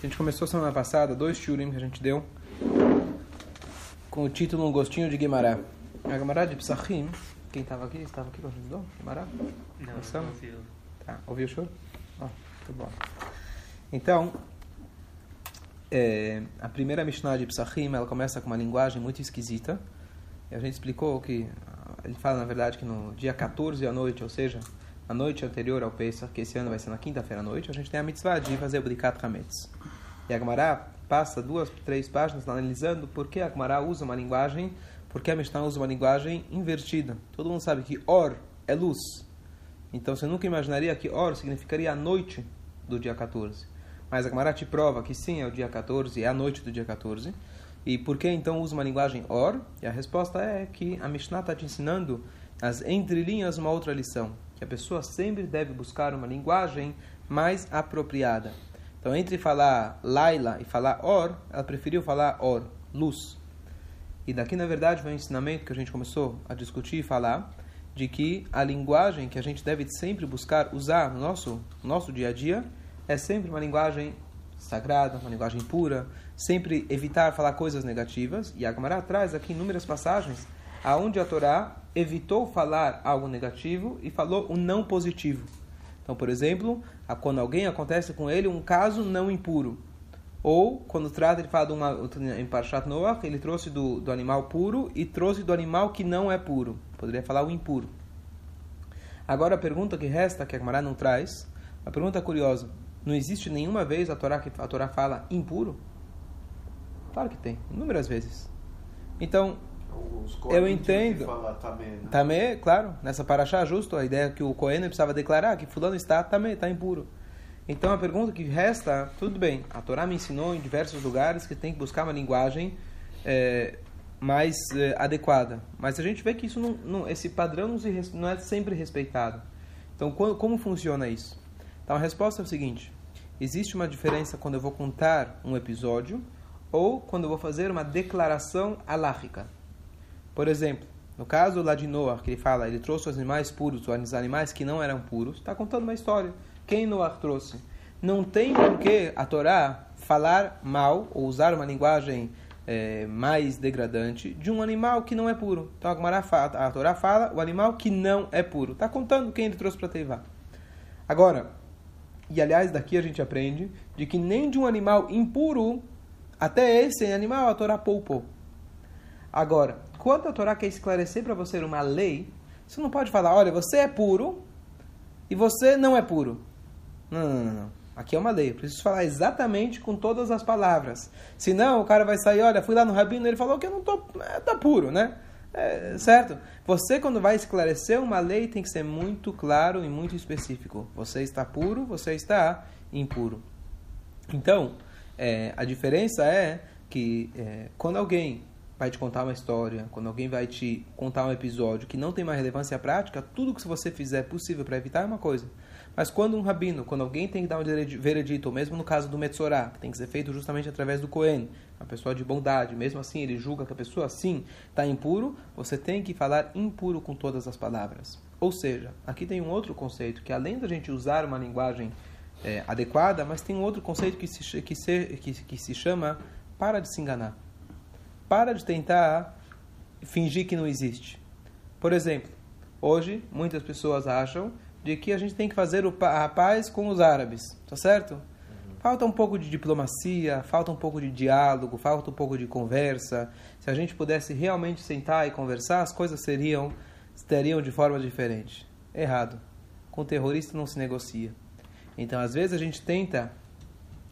A gente começou semana passada dois shurim que a gente deu com o título Um Gostinho de Guimará. A Guimará de Psachim, quem estava aqui? Estava aqui quando a gente deu? Guimará? Não, não ouviu. Tá, ouviu o shur? Ó, muito bom. Então, é, a primeira Mishnah de Psachim, ela começa com uma linguagem muito esquisita. E a gente explicou que, ele fala na verdade que no dia 14 à noite, ou seja, a noite anterior ao Pesach, que esse ano vai ser na quinta-feira à noite, a gente tem a mitzvah de fazer o Brikat Hametz. E a Gemara passa duas, três páginas analisando por que a Gemara usa uma linguagem, por que a Mishnah usa uma linguagem invertida. Todo mundo sabe que Or é luz. Então você nunca imaginaria que Or significaria a noite do dia 14. Mas a Gemara te prova que sim, é o dia 14, é a noite do dia 14. E por que então usa uma linguagem Or? E a resposta é que a Mishnah está te ensinando as entrelinhas uma outra lição. Que a pessoa sempre deve buscar uma linguagem mais apropriada. Então, entre falar Laila e falar Or, ela preferiu falar Or, luz. E daqui, na verdade, vem o ensinamento que a gente começou a discutir e falar, de que a linguagem que a gente deve sempre buscar usar no nosso, no nosso dia a dia é sempre uma linguagem sagrada, uma linguagem pura, sempre evitar falar coisas negativas. E a Gemara traz aqui inúmeras passagens aonde a Torá evitou falar algo negativo e falou o não positivo. Então, por exemplo, quando alguém acontece com ele um caso não impuro. Ou, quando trata, ele fala de uma, em Parshat Noach, ele trouxe do, do animal puro e trouxe do animal que não é puro. Poderia falar o impuro. Agora, a pergunta que resta, que a Gemara não traz, a pergunta curiosa, não existe nenhuma vez a Torá que a Torá fala impuro? Claro que tem, inúmeras vezes. Então, Eu entendo. também, né? Tamé, claro, nessa paraxá justo, a ideia é que o Cohen precisava declarar que fulano está tamé, está impuro. Então a pergunta que resta, tudo bem, a Torá me ensinou em diversos lugares que tem que buscar uma linguagem eh, mais eh, adequada. Mas a gente vê que isso não, não- esse padrão não, é sempre respeitado. Então como funciona isso? Então a resposta é o seguinte, existe uma diferença quando eu vou contar um episódio ou quando eu vou fazer uma declaração alárrica. Por exemplo, no caso lá de Noah, que ele fala, ele trouxe os animais puros, os animais que não eram puros, está contando uma história. Quem Noah trouxe? Não tem por que a Torá falar mal ou usar uma linguagem eh, mais degradante de um animal que não é puro. Então a, a Torá fala o animal que não é puro. Está contando quem ele trouxe para Teivá. Agora, e aliás, daqui a gente aprende de que nem de um animal impuro, até esse animal a Torá poupou. Agora, quando a Torá quer esclarecer para você uma lei, você não pode falar, olha, você é puro e você não é puro. Não, não, não. não. Aqui é uma lei. Eu preciso falar exatamente com todas as palavras. Senão o cara vai sair, olha, fui lá no rabino, ele falou que eu não tô, é, tá puro, né? É, certo? Você quando vai esclarecer uma lei tem que ser muito claro e muito específico. Você está puro, você está impuro. Então, é, a diferença é que é, quando alguém vai te contar uma história, quando alguém vai te contar um episódio que não tem uma relevância prática, tudo que você fizer possível para evitar é uma coisa. Mas quando um rabino, quando alguém tem que dar um veredi- veredito, ou mesmo no caso do Metzorá, que tem que ser feito justamente através do Cohen, uma pessoa de bondade, mesmo assim ele julga que a pessoa assim está impuro, você tem que falar impuro com todas as palavras. Ou seja, aqui tem um outro conceito, que além da gente usar uma linguagem é, adequada, mas tem um outro conceito que se, que, se, que, que se chama para de se enganar. Para de tentar fingir que não existe. Por exemplo, hoje muitas pessoas acham de que a gente tem que fazer a paz com os árabes, tá certo? Falta um pouco de diplomacia, falta um pouco de diálogo, falta um pouco de conversa. Se a gente pudesse realmente sentar e conversar, as coisas seriam estariam de forma diferente. Errado. Com terrorista não se negocia. Então, às vezes a gente tenta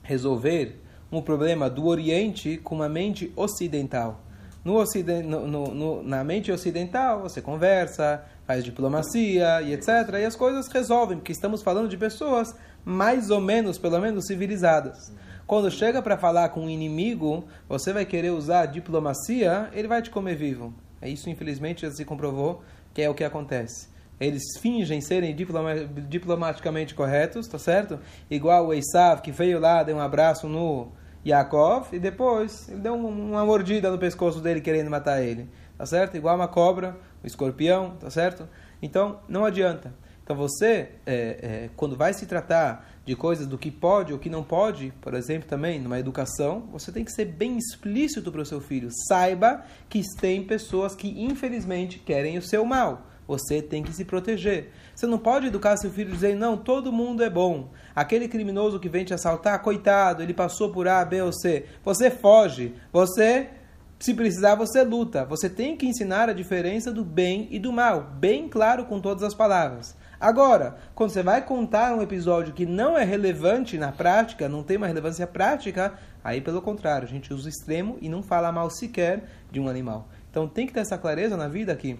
resolver um problema do Oriente com uma mente ocidental. No ociden no, no, no, na mente ocidental, você conversa, faz diplomacia e etc. E as coisas resolvem, porque estamos falando de pessoas mais ou menos, pelo menos, civilizadas. Quando chega para falar com um inimigo, você vai querer usar diplomacia, ele vai te comer vivo. É isso, infelizmente, já se comprovou que é o que acontece. Eles fingem serem diploma diplomaticamente corretos, tá certo? Igual o Esav, que veio lá, deu um abraço no Yaakov, e depois ele deu um- uma mordida no pescoço dele, querendo matar ele. Tá certo? Igual uma cobra, o escorpião, tá certo? Então, não adianta. Então você, é, é, quando vai se tratar de coisas do que pode ou que não pode, por exemplo, também numa educação, você tem que ser bem explícito para o seu filho. Saiba que tem pessoas que infelizmente querem o seu mal. Você tem que se proteger. Você não pode educar seu filho dizendo, não, todo mundo é bom. Aquele criminoso que vem te assaltar, coitado, ele passou por A, B ou C. Você foge. Você, se precisar, você luta. Você tem que ensinar a diferença do bem e do mal. Bem claro com todas as palavras. Agora, quando você vai contar um episódio que não é relevante na prática, não tem uma relevância prática, aí pelo contrário, a gente usa o extremo e não fala mal sequer de um animal. Então tem que ter essa clareza na vida que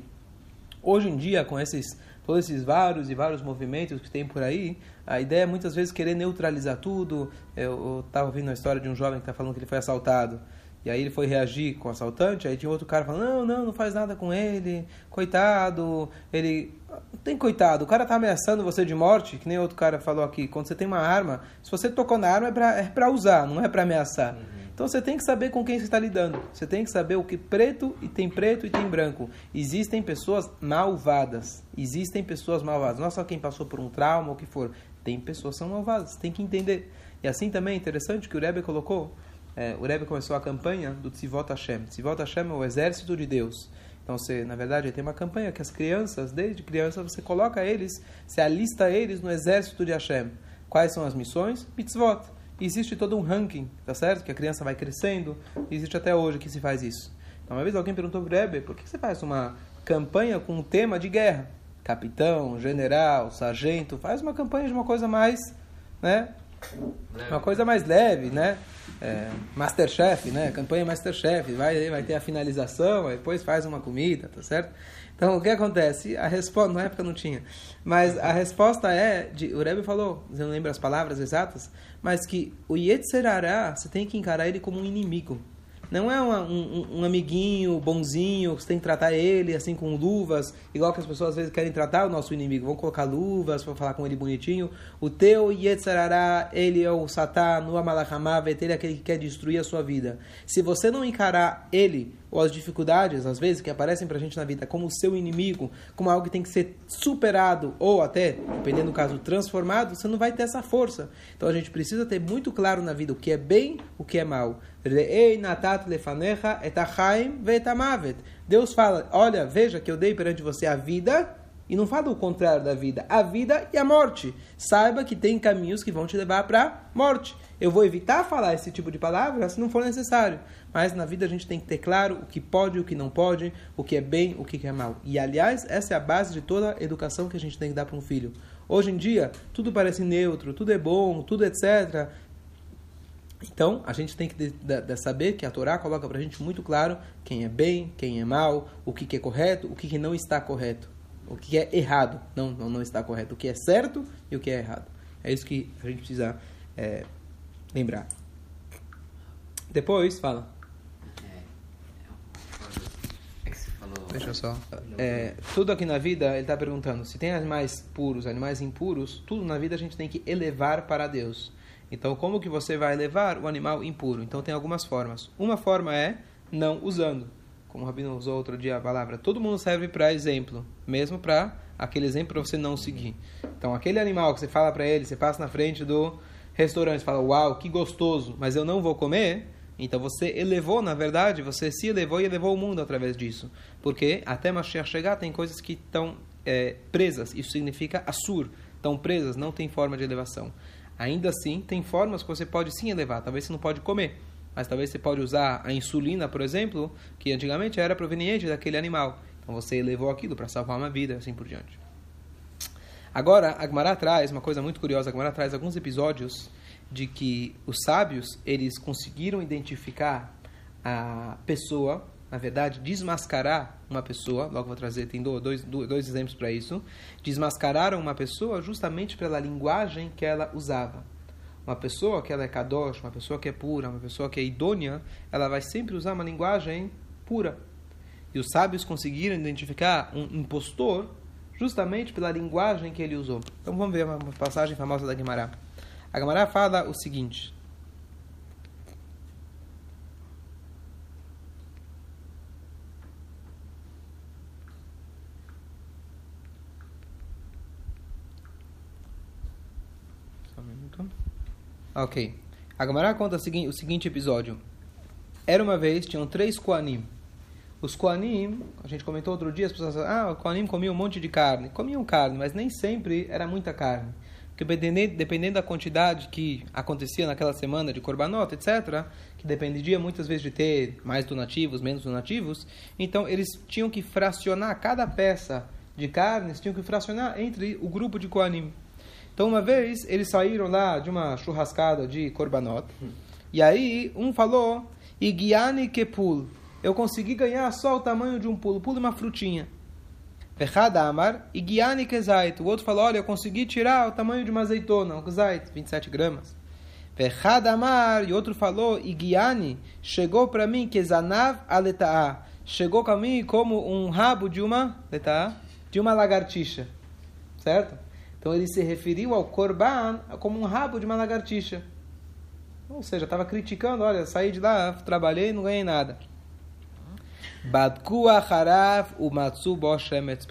Hoje em dia, com esses todos esses vários e vários movimentos que tem por aí, a ideia é muitas vezes querer neutralizar tudo. Eu estava ouvindo a história de um jovem que está falando que ele foi assaltado. E aí ele foi reagir com o assaltante, aí tinha outro cara falando, não, não, não faz nada com ele, coitado, ele... Tem coitado, o cara tá ameaçando você de morte, que nem outro cara falou aqui, quando você tem uma arma, se você tocou na arma é para é pra usar, não é para ameaçar. Uhum. Então você tem que saber com quem você está lidando. Você tem que saber o que preto e tem preto e tem branco. Existem pessoas malvadas. Existem pessoas malvadas. Não é só quem passou por um trauma ou o que for. Tem pessoas que são malvadas. Tem que entender. E assim também é interessante que o Rebbe colocou. É, o Rebbe começou a campanha do Tzivot Hashem. Tzivot Hashem é o exército de Deus. Então, você, na verdade, tem uma campanha que as crianças, desde criança, você coloca eles, você alista eles no exército de Hashem. Quais são as missões? Mitzvot existe todo um ranking, tá certo? Que a criança vai crescendo, existe até hoje que se faz isso. Então, uma vez alguém perguntou para o Rebbe, por que você faz uma campanha com um tema de guerra? Capitão, general, sargento, faz uma campanha de uma coisa mais, né? Uma coisa mais leve, né? É, Masterchef, né? Campanha Masterchef, vai, vai ter a finalização, depois faz uma comida, tá certo? Então, o que acontece? A resposta, na época não tinha, mas a resposta é, de, o Rebbe falou, você não lembra as palavras exatas, mas que o Yetzerará, você tem que encarar ele como um inimigo. Não é uma, um, um, amiguinho bonzinho, você tem que tratar ele assim com luvas, igual que as pessoas às vezes querem tratar o nosso inimigo. Vão colocar luvas para falar com ele bonitinho. O teu Yetzarará, ele é o Satã, no Amalakamavet, ele é aquele que quer destruir a sua vida. Se você não encarar ele ou as dificuldades, às vezes, que aparecem para a gente na vida como o seu inimigo, como algo que tem que ser superado ou até, dependendo do caso, transformado, você não vai ter essa força. Então a gente precisa ter muito claro na vida o que é bem, o que é mal. Deus fala, olha, veja que eu dei perante você a vida e não fala o contrário da vida, a vida e a morte. Saiba que tem caminhos que vão te levar para morte. Eu vou evitar falar esse tipo de palavra se não for necessário. Mas na vida a gente tem que ter claro o que pode e o que não pode, o que é bem o que é mal. E aliás, essa é a base de toda a educação que a gente tem que dar para um filho. Hoje em dia, tudo parece neutro, tudo é bom, tudo etc. Então, a gente tem que de, de, de saber que a Torá coloca para a gente muito claro quem é bem, quem é mal, o que, que é correto, o que, que não está correto, o que é errado, não, não, não está correto, o que é certo e o que é errado. É isso que a gente precisa é, lembrar. Depois, fala. Deixa eu só. É, tudo aqui na vida, ele está perguntando: se tem animais puros, animais impuros, tudo na vida a gente tem que elevar para Deus. Então, como que você vai elevar o animal impuro? Então, tem algumas formas. Uma forma é não usando. Como o Rabino usou outro dia a palavra. Todo mundo serve para exemplo, mesmo para aquele exemplo para você não seguir. Então, aquele animal que você fala para ele, você passa na frente do restaurante, fala: Uau, que gostoso, mas eu não vou comer. Então você elevou, na verdade, você se elevou e elevou o mundo através disso. Porque até Mashiach chegar tem coisas que estão é, presas. Isso significa assur. Estão presas, não tem forma de elevação. Ainda assim, tem formas que você pode sim elevar. Talvez você não pode comer. Mas talvez você pode usar a insulina, por exemplo, que antigamente era proveniente daquele animal. Então você elevou aquilo para salvar uma vida, assim por diante. Agora, a Gemara traz uma coisa muito curiosa. A Gemara traz alguns episódios de que os sábios eles conseguiram identificar a pessoa, na verdade, desmascarar uma pessoa. Logo vou trazer, tem dois, dois exemplos para isso. Desmascararam uma pessoa justamente pela linguagem que ela usava. Uma pessoa que ela é kadosh, uma pessoa que é pura, uma pessoa que é idônea, ela vai sempre usar uma linguagem pura. E os sábios conseguiram identificar um impostor justamente pela linguagem que ele usou. Então vamos ver uma passagem famosa da Guimarães. A Gamara fala o seguinte. Só um Ok. A Gamara conta o seguinte, episódio. Era uma vez, tinham três Koanim. Os Koanim, a gente comentou outro dia, as pessoas ah, o Koanim comia um monte de carne. Comiam carne, mas nem sempre era muita carne. Porque dependendo, da quantidade que acontecia naquela semana de Korbanot, etc., que dependia muitas vezes de ter mais donativos, menos donativos, então eles tinham que fracionar cada peça de carnes, tinham que fracionar entre o grupo de Koanim. Então, uma vez, eles saíram lá de uma churrascada de Korbanot, e aí um falou, Igiani Kepul, eu consegui ganhar só o tamanho de um pulo, pulo uma frutinha. Pechada Amar, Igiani Kezait, o outro falou, olha, eu consegui tirar o tamanho de uma azeitona, um Kezait, 27 gramas. Pechada Amar, e outro falou, Igiani, chegou para mim Kezanav Aleta'a, chegou para mim como um rabo de uma, leta'a, de uma lagartixa, certo? Então ele se referiu ao korban como um rabo de uma lagartixa. Ou seja, estava criticando, olha, saí de lá, trabalhei e não ganhei nada. Badku harav umatsu boshemetz.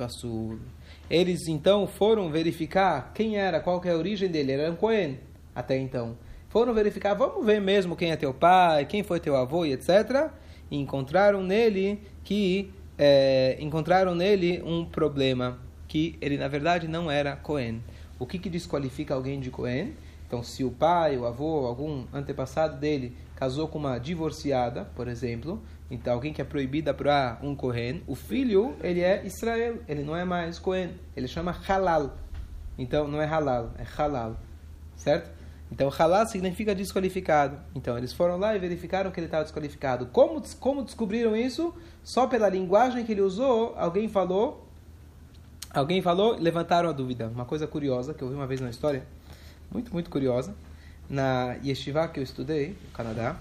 Eles então foram verificar quem era, qual que é a origem dele. Ele era um Cohen até então. Foram verificar, vamos ver mesmo quem é teu pai, quem foi teu avô e etc. E encontraram nele que é, encontraram nele um problema que ele na verdade não era Cohen. O que, que desqualifica alguém de Cohen? Então, se o pai, o avô, algum antepassado dele casou com uma divorciada, por exemplo, então alguém que é proibida para um Cohen, o filho, ele é Israel, ele não é mais Cohen, ele chama Halal. Então, não é Halal, é Halal, certo? Então, Halal significa desqualificado. Então, eles foram lá e verificaram que ele estava desqualificado. Como, como descobriram isso? Só pela linguagem que ele usou, alguém falou Alguém falou, levantaram a dúvida. Uma coisa curiosa que eu vi uma vez na história, muito, muito curiosa. Na yeshiva que eu estudei, no Canadá,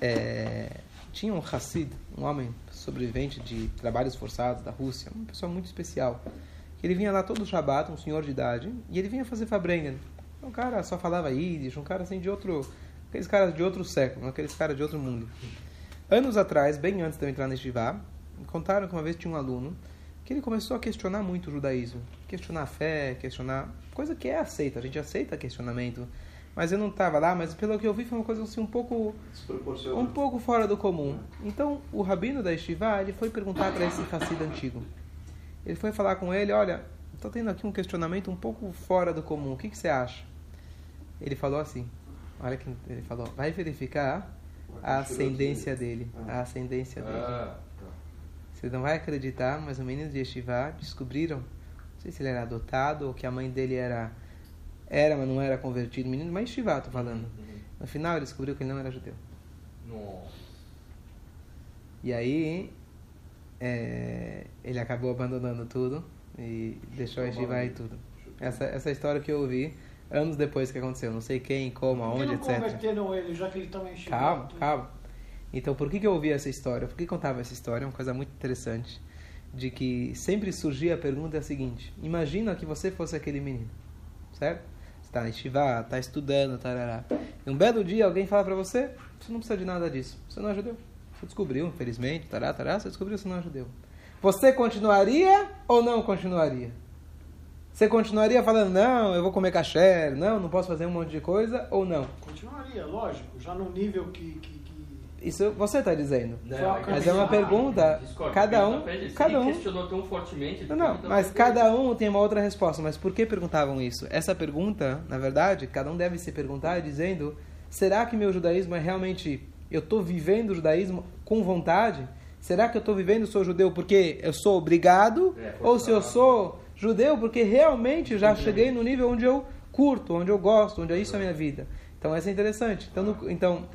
é, tinha um Hassid, um homem sobrevivente de trabalhos forçados da Rússia, uma pessoa muito especial. Ele vinha lá todo Shabbat, um senhor de idade, e ele vinha fazer Fabrengen. Um cara só falava Yiddish, um cara assim de outro. Aqueles caras de outro século, aqueles caras de outro mundo. Anos atrás, bem antes de eu entrar na Yeshiva, contaram que uma vez tinha um aluno que ele começou a questionar muito o judaísmo. Questionar a fé, questionar. coisa que é aceita, a gente aceita questionamento. Mas eu não estava lá, mas pelo que eu vi foi uma coisa assim um pouco. um pouco fora do comum. Então o rabino da Estivá ele foi perguntar para esse Hassid antigo. Ele foi falar com ele: olha, estou tendo aqui um questionamento um pouco fora do comum, o que, que você acha? Ele falou assim: olha que ele falou, vai verificar a ascendência dele. A ascendência dele. Você não vai acreditar, mas os meninos de Yeshiva descobriram, não sei se ele era adotado ou que a mãe dele era, era mas não era convertido. Menino, mas Yeshiva, tô falando. Uhum. No final ele descobriu que ele não era judeu. Nossa. E aí é, ele acabou abandonando tudo e deixou Yeshiva e tudo. Essa, essa história que eu ouvi anos depois que aconteceu. Não sei quem, como, aonde, etc. Por que não converteram ele, já que ele também? Calma, calma. Então, por que, que eu ouvi essa história? Por que contava essa história? É uma coisa muito interessante. De que sempre surgia a pergunta seguinte: Imagina que você fosse aquele menino, certo? Você está na estivá, está estudando, tarará. E um belo dia alguém fala para você: Você não precisa de nada disso. Você não é judeu. Você descobriu, infelizmente, tará, tará, você descobriu que você não é judeu. Você continuaria ou não continuaria? Você continuaria falando, não, eu vou comer caché, não, não posso fazer um monte de coisa, ou não? Continuaria, lógico, já no nível que, que isso você está dizendo. Não, mas é uma pergunta. Discord, cada um. Cada um. questionou tão fortemente. Não, não mas cada um tem uma outra resposta. Mas por que perguntavam isso? Essa pergunta, na verdade, cada um deve se perguntar dizendo: será que meu judaísmo é realmente. Eu estou vivendo o judaísmo com vontade? Será que eu estou vivendo sou judeu porque eu sou obrigado? É, ou se eu sou judeu porque realmente já cheguei no nível onde eu curto, onde eu gosto, onde é isso é a minha vida? Então, essa é interessante. Então, no, então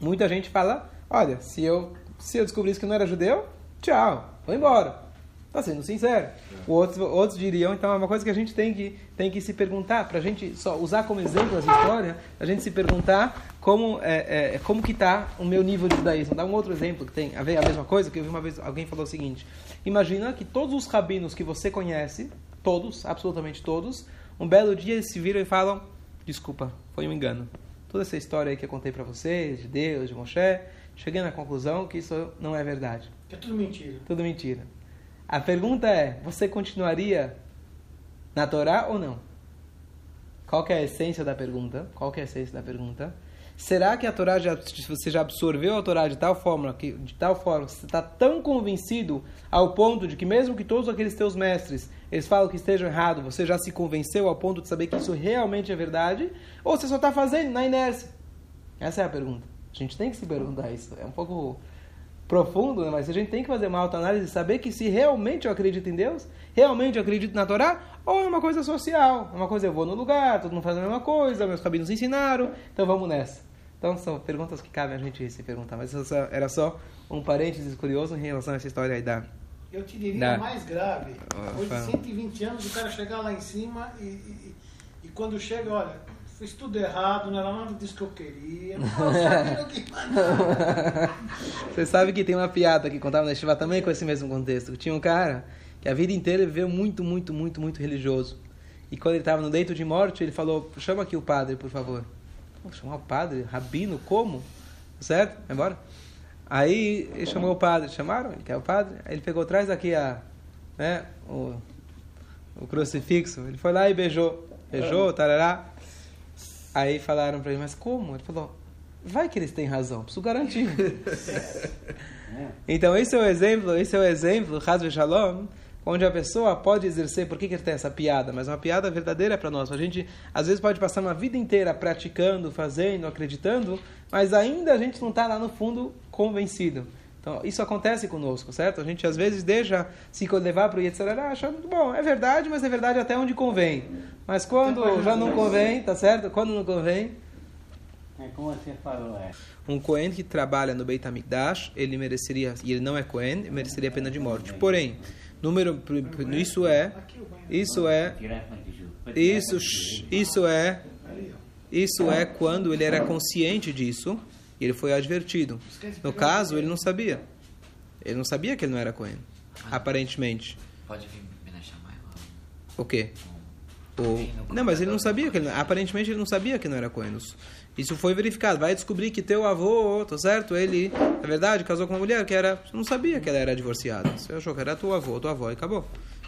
Muita gente fala: olha, se eu, se eu descobrisse que não era judeu, tchau, vou embora. Está sendo sincero. Outros, outros diriam, então é uma coisa que a gente tem que, tem que se perguntar, para a gente só usar como exemplo essa história, a gente se perguntar como, é, é, como que está o meu nível de judaísmo. Dá um outro exemplo que tem a ver a mesma coisa, que eu vi uma vez alguém falou o seguinte: imagina que todos os rabinos que você conhece, todos, absolutamente todos, um belo dia eles se viram e falam: desculpa, foi um engano toda essa história aí que eu contei para vocês, de Deus, de Moshe, cheguei na conclusão que isso não é verdade. É tudo mentira. Tudo mentira. A pergunta é: você continuaria na Torá ou não? Qual é a essência da pergunta? Qual é a essência da pergunta? Será que a Torá já, você já absorveu a Torá de tal forma que de tal forma você está tão convencido ao ponto de que mesmo que todos aqueles teus mestres eles falam que estejam errado, você já se convenceu ao ponto de saber que isso realmente é verdade? Ou você só está fazendo na inércia? Essa é a pergunta. A gente tem que se perguntar isso. É um pouco profundo, né? mas a gente tem que fazer uma autoanálise e saber que se realmente eu acredito em Deus, realmente eu acredito na Torá, ou é uma coisa social, é uma coisa eu vou no lugar, todo mundo faz a mesma coisa, meus cabinos ensinaram, então vamos nessa. Então são perguntas que cabem a gente se perguntar, mas era só um parênteses curioso em relação a essa história aí da... Eu te diria mais grave, hoje de 120 anos o cara chegar lá em cima e, e, e quando chega, olha, fiz tudo errado, não era nada disso que eu queria. Não que Você sabe que tem uma piada que contava na Shiva também com esse mesmo contexto. Tinha um cara que a vida inteira viveu muito, muito, muito, muito religioso. E quando ele estava no leito de morte, ele falou: chama aqui o padre, por favor. Chamar o padre? Rabino? Como? Certo? Vai embora? Aí ele chamou o padre. Chamaram? Ele quer o padre? Aí ele pegou, traz aqui a, né, o, o crucifixo. Ele foi lá e beijou. Beijou, tarará. Aí falaram para ele, mas como? Ele falou, vai que eles têm razão, preciso garantir. então esse é o exemplo, esse é o exemplo, Hazve Shalom, onde a pessoa pode exercer, por que, que ele tem essa piada? Mas uma piada verdadeira para nós. A gente, às vezes, pode passar uma vida inteira praticando, fazendo, acreditando, mas ainda a gente não está lá no fundo convencido. Então, isso acontece conosco, certo? A gente, às vezes, deixa se levar para o Yetzirah, achando, bom, é verdade, mas é verdade até onde convém. Mas quando já não convém, tá certo? Quando não convém... É como você falou, é. Um Cohen que trabalha no Beit HaMikdash, ele mereceria, e ele não é Cohen, mereceria pena de morte. Porém, Número, isso é, isso é, isso, isso é, isso é quando ele era consciente disso e ele foi advertido. No caso, ele não sabia. Ele não sabia que ele não era Cohen, aparentemente. Pode vir me chamar. O quê? O... Não, mas ele não sabia que ele, aparentemente ele não sabia que não era Cohen. Isso foi verificado. Vai descobrir que teu avô, tá certo? Ele, na verdade, casou com uma mulher que era. Você não sabia que ela era divorciada. Você achou que era teu avô, tua avó e acabou.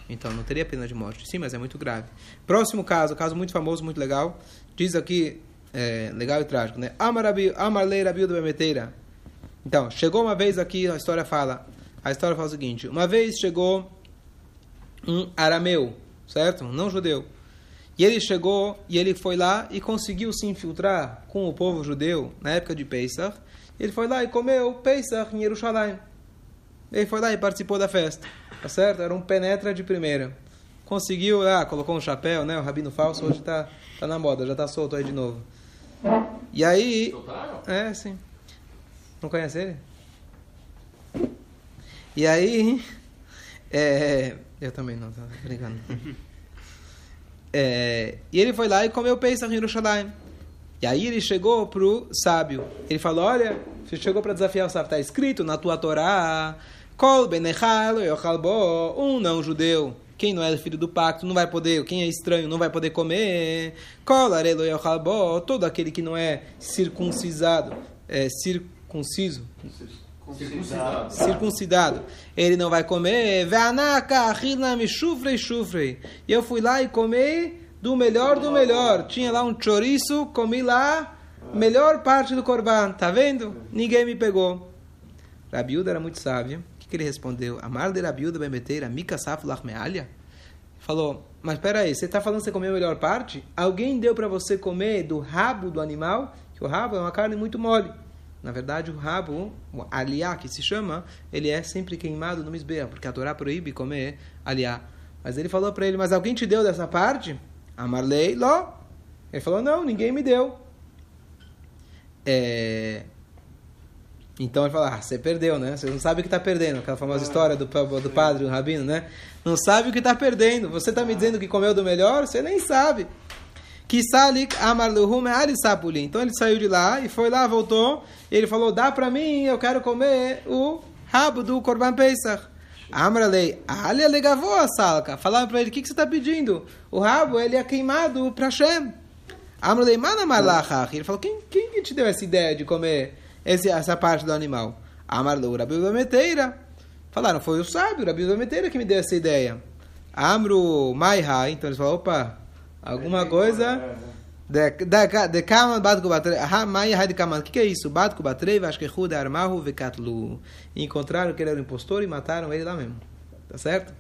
Então não teria pena de morte. Sim, mas é muito grave. Próximo caso, caso muito famoso, muito legal. Diz aqui, é, legal e trágico, né? Amarlei Rabiuda Bemeteira. Então, chegou uma vez aqui, a história fala. A história fala o seguinte: uma vez chegou um arameu, certo? Um não judeu e ele chegou e ele foi lá e conseguiu se infiltrar com o povo judeu na época de Pesach. Ele foi lá e comeu Pesach em Jerusalém. Ele foi lá e participou da festa. Tá certo? Era um penetra de primeira. Conseguiu, ah, colocou um chapéu, né? O rabino falso hoje tá, tá na moda, já tá solto aí de novo. E aí. É, sim. Não conhece ele? E aí. É, eu também não, tá brincando. É, e ele foi lá e comeu Pesach em Yerushalayim. E aí ele chegou pro sábio. Ele falou: Olha, você chegou para desafiar o sábio. Está escrito na tua Torá: Kol benechal um não judeu. Quem não é filho do pacto não vai poder, quem é estranho não vai poder comer. Kol arelo todo aquele que não é circuncisado, é circunciso Circuncidado. Circuncidado. Ele não vai comer. E eu fui lá e comi do melhor do melhor. Tinha lá um chouriço, comi lá, melhor parte do corban. Tá vendo? Ninguém me pegou. Rabiuda era muito sábio. O que, que ele respondeu? Amar de Rabiuda bemeteira, mika saf lachmealia? Falou, mas espera aí, você está falando que você comeu a melhor parte? Alguém deu para você comer do rabo do animal? Que o rabo é uma carne muito mole. Na verdade, o rabo, o aliá, que se chama, ele é sempre queimado no misbeah, porque a Torá proíbe comer aliá. Mas ele falou para ele, mas alguém te deu dessa parte? Amarlei, ló. Ele falou, não, ninguém me deu. É... Então ele falou, ah, você perdeu, né? Você não sabe o que está perdendo. Aquela famosa história do, do padre, o rabino, né? Não sabe o que está perdendo. Você está me dizendo que comeu do melhor? Você nem sabe. Kisalik Amarluhum Arisapuli. Então ele saiu de lá e foi lá, voltou. Ele falou: Dá para mim, eu quero comer o rabo do Korban Pesach. Amralei, Alia legavou a salca. Falaram para ele: O que, que você está pedindo? O rabo ele é queimado para Shem. Amralei, mana malachach. Ele falou: quem, quem que te deu essa ideia de comer esse, essa parte do animal? Amarlu, Rabi Meteira. Falaram: Foi o sábio, Rabi Meteira, que me deu essa ideia. Amru Maiha. Então eles falaram: Opa. Alguma coisa, De Kaman Badku Batrei. Ah, Maia Hai de Kaman. O que é isso? Badku Batrei, Vashkehu de Armahu Vekatlu. Encontraram que ele era um impostor e mataram ele lá mesmo. Tá certo?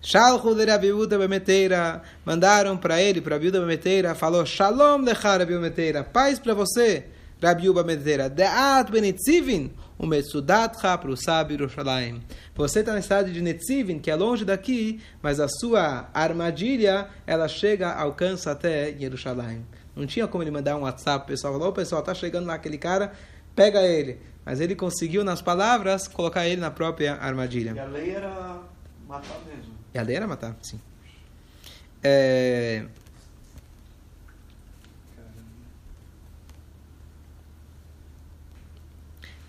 Shalchu de Rabi Uda Bemeteira. Mandaram para ele, para Rabi Uda Bemeteira. Falou: Shalom lecha Rabi Bemeteira. Paz para você, Rabi Uda Bemeteira. Deat Benitzivin. O Metsudatcha para o sábio Yerushalayim. Você está na cidade de Netzivin, que é longe daqui, mas a sua armadilha, ela chega, alcança até Yerushalayim. Não tinha como ele mandar um WhatsApp, o pessoal falou, o pessoal está chegando lá aquele cara, pega ele. Mas ele conseguiu, nas palavras, colocar ele na própria armadilha. E a lei era matar mesmo. E a lei era matar, sim. É...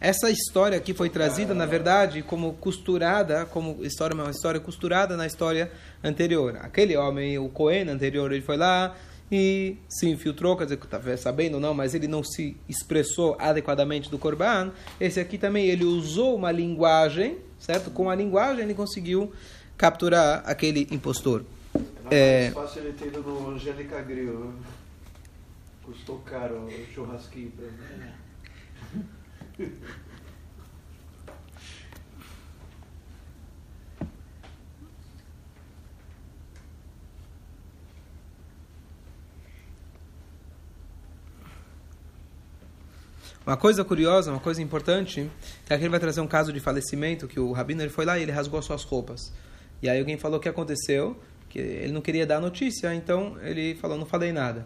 Essa história aqui foi trazida, na verdade, como costurada, como história, uma história costurada na história anterior. Aquele homem, o Cohen anterior, ele foi lá e se infiltrou, quer dizer, talvez sabendo ou não, mas ele não se expressou adequadamente do Corban. Esse aqui também, ele usou uma linguagem, certo? Com a linguagem ele conseguiu capturar aquele impostor. É... mais fácil ele ido no Angélica Grill. Custou caro o churrasquinho pra mim. Uma coisa curiosa, uma coisa importante, é que ele vai trazer um caso de falecimento, que o Rabino ele foi lá e ele rasgou suas roupas. E aí alguém falou o que aconteceu, que ele não queria dar notícia, então ele falou, não falei nada.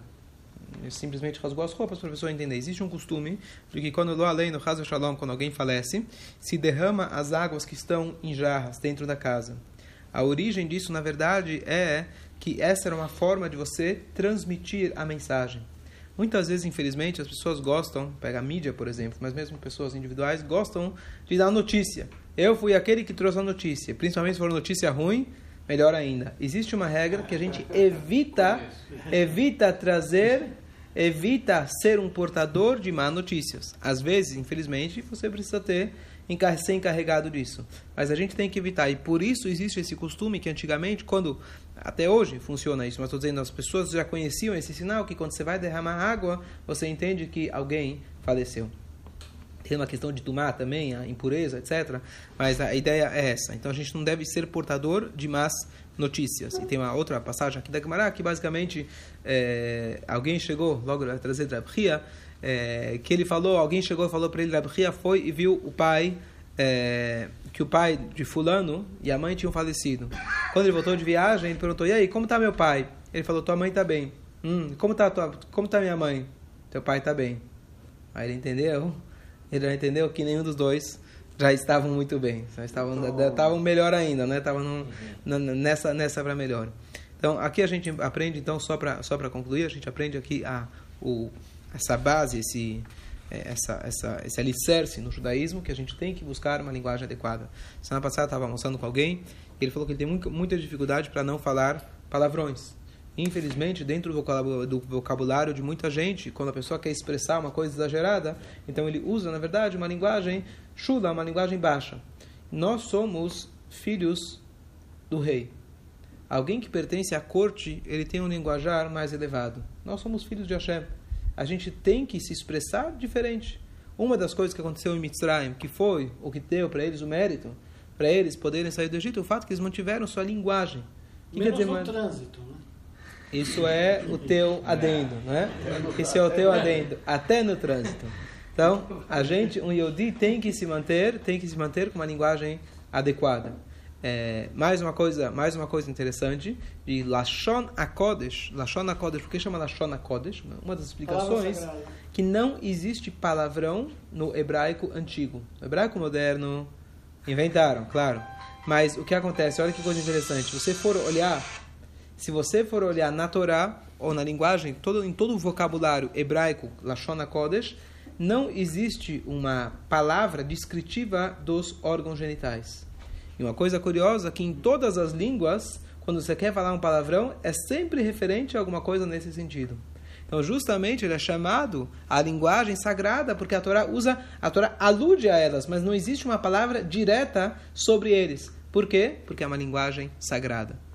Simplesmente rasgou as roupas para a pessoa entender. Existe um costume de que quando além no Hazel Shalom, quando alguém falece, se derrama as águas que estão em jarras dentro da casa. A origem disso, na verdade, é que essa era uma forma de você transmitir a mensagem. Muitas vezes, infelizmente, as pessoas gostam, pega a mídia, por exemplo, mas mesmo pessoas individuais gostam de dar notícia. Eu fui aquele que trouxe a notícia, principalmente se for notícia ruim, melhor ainda. Existe uma regra que a gente evita, evita trazer, evita ser um portador de má notícias. Às vezes, infelizmente, você precisa ter ser encarregado disso. Mas a gente tem que evitar. E por isso existe esse costume que antigamente, quando até hoje funciona isso, mas estou dizendo, as pessoas já conheciam esse sinal que quando você vai derramar água, você entende que alguém faleceu. Tem uma questão de tomar também, a impureza, etc. Mas a ideia é essa. Então a gente não deve ser portador de más notícias. E tem uma outra passagem aqui da Gemara que basicamente é, alguém chegou, logo a trazer Rabria, é, que ele falou, alguém chegou e falou para ele, Rabria foi e viu o pai é, que o pai de fulano e a mãe tinham falecido. Quando ele voltou de viagem, ele perguntou: "E aí, como está meu pai?" Ele falou: "Tua mãe está bem." Hum, como está tua, como tá minha mãe? Teu pai está bem. Aí ele entendeu. Ele já entendeu que nenhum dos dois já estavam muito bem, já estavam oh. estavam melhor ainda, né? Estavam uhum. nessa nessa para melhor. Então, aqui a gente aprende então só para só para concluir, a gente aprende aqui a o essa base, esse é, essa, essa, esse alicerce no judaísmo que a gente tem que buscar uma linguagem adequada. Semana passada estava almoçando com alguém e ele falou que ele tem muita dificuldade para não falar palavrões. Infelizmente, dentro do vocabulário de muita gente, quando a pessoa quer expressar uma coisa exagerada, então ele usa, na verdade, uma linguagem chula, uma linguagem baixa. Nós somos filhos do rei. Alguém que pertence à corte, ele tem um linguajar mais elevado. Nós somos filhos de Hashem a gente tem que se expressar diferente. Uma das coisas que aconteceu em Mitzrayim, que foi o que deu para eles o mérito, para eles poderem sair do Egito, o fato que eles mantiveram sua linguagem. Que Menos dizer, o trânsito, né? Isso é o teu adendo, né? Isso é o teu adendo, até no trânsito. Então, a gente, um Yodi tem que se manter, tem que se manter com uma linguagem adequada. É, mais uma coisa, mais uma coisa interessante de Lashon Akodesh. Lashon Akodesh, por que chama Lashon Akodesh? Uma das explicações que não existe palavrão no hebraico antigo. No hebraico moderno inventaram, claro. Mas o que acontece? Olha que coisa interessante. Se você for olhar, se você for olhar na Torá ou na linguagem, todo, em todo o vocabulário hebraico, Lashon Kodesh, não existe uma palavra descritiva dos órgãos genitais. E uma coisa curiosa que em todas as línguas, quando você quer falar um palavrão, é sempre referente a alguma coisa nesse sentido. Então, justamente, ele é chamado a linguagem sagrada, porque a Torá usa, a Torá alude a elas, mas não existe uma palavra direta sobre eles. Por quê? Porque é uma linguagem sagrada.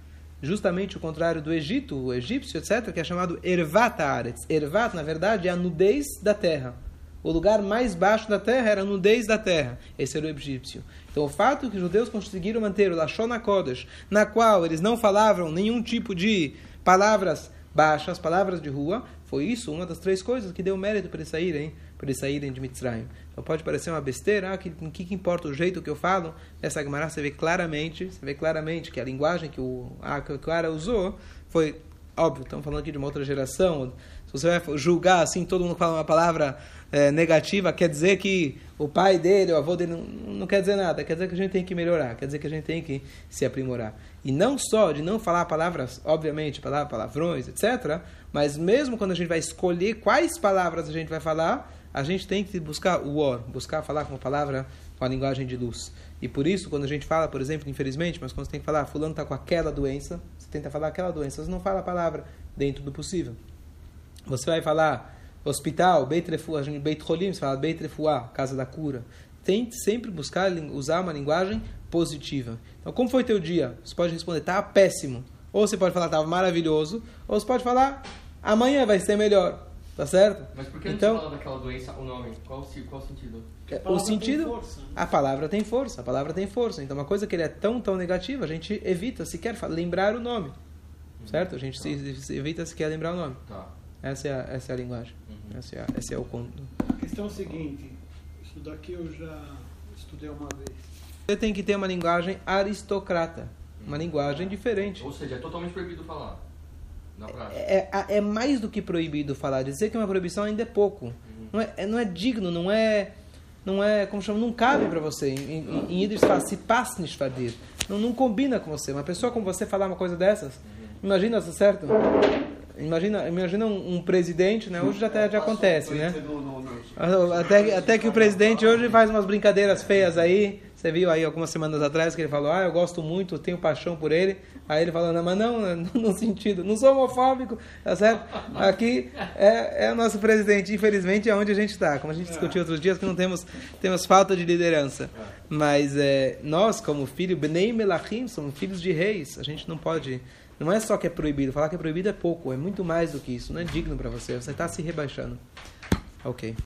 Justamente o contrário do Egito, o egípcio, etc., que é chamado Ervat Aretz. Ervat, na verdade, é a nudez da terra. O lugar mais baixo da terra era a nudez da terra. Esse era o egípcio. Então, o fato que os judeus conseguiram manter o Lashon HaKodesh, na qual eles não falavam nenhum tipo de palavras baixas, palavras de rua, foi isso uma das três coisas que deu mérito para eles saírem, para eles saírem de Mitzrayim. Então pode parecer uma besteira, ah, que, que, que importa o jeito que eu falo? Nessa Gemara você vê claramente, você vê claramente que a linguagem que o, a, que o usou foi óbvio, estamos falando aqui de uma outra geração. Se você vai julgar assim, todo mundo fala uma palavra é, negativa, quer dizer que o pai dele, o avô dele, não, não quer dizer nada. Quer dizer que a gente tem que melhorar, quer dizer que a gente tem que se aprimorar. E não só de não falar palavras, obviamente, palavrões, etc., mas mesmo quando a gente vai escolher quais palavras a gente vai falar, a gente tem que buscar o or, buscar falar com uma palavra com a linguagem de luz. E por isso, quando a gente fala, por exemplo, infelizmente, mas quando você tem que falar, fulano está com aquela doença, você tenta falar aquela doença, você não fala a palavra dentro do possível. Você vai falar hospital, Beit Refuah, Beit Rolim, você fala Beit casa da cura. Tente sempre buscar usar uma linguagem positiva. Então, como foi teu dia? Você pode responder, tá péssimo. Ou você pode falar, estava maravilhoso. Ou você pode falar, amanhã vai ser melhor. Tá certo? Mas por que então, fala daquela doença o nome? Qual, qual o sentido? O sentido, a palavra tem força, a palavra tem força. Então, uma coisa que ele é tão, tão negativa, a gente evita sequer lembrar o nome. Certo? A gente se, se evita sequer lembrar o nome. Tá. Essa é a, essa é a linguagem. Uhum. Esse, é, esse é o conto. A questão é o seguinte: isso daqui eu já estudei uma vez. Você tem que ter uma linguagem aristocrata. Uma linguagem diferente. Ou seja, é totalmente proibido falar. É, é, é, mais do que proibido falar. Dizer que é uma proibição ainda é pouco. Uhum. Não, é, não é digno, não é. Não é, como chama, não cabe para você. Em, em Yiddish fala, se passe nishvadir. Não, não combina com você. Uma pessoa como você falar uma coisa dessas, uhum. imagina, tá certo? Imagina, imagina um, um, presidente, né? Hoje já, até, já acontece, né? Até, até que o presidente hoje faz umas brincadeiras feias aí. Você viu aí algumas semanas atrás que ele falou, ah, eu gosto muito, tenho paixão por ele. Aí ele falou, não, mas não, no sentido, não sou homofóbico, tá certo? Aqui é, é o nosso presidente, infelizmente é onde a gente está. Como a gente discutiu outros dias, que não temos, temos falta de liderança. Mas é, nós, como filho, Bnei Melachim, somos filhos de reis, a gente não pode não é só que é proibido, falar que é proibido é pouco, é muito mais do que isso. Não é digno para você, você está se rebaixando. Ok.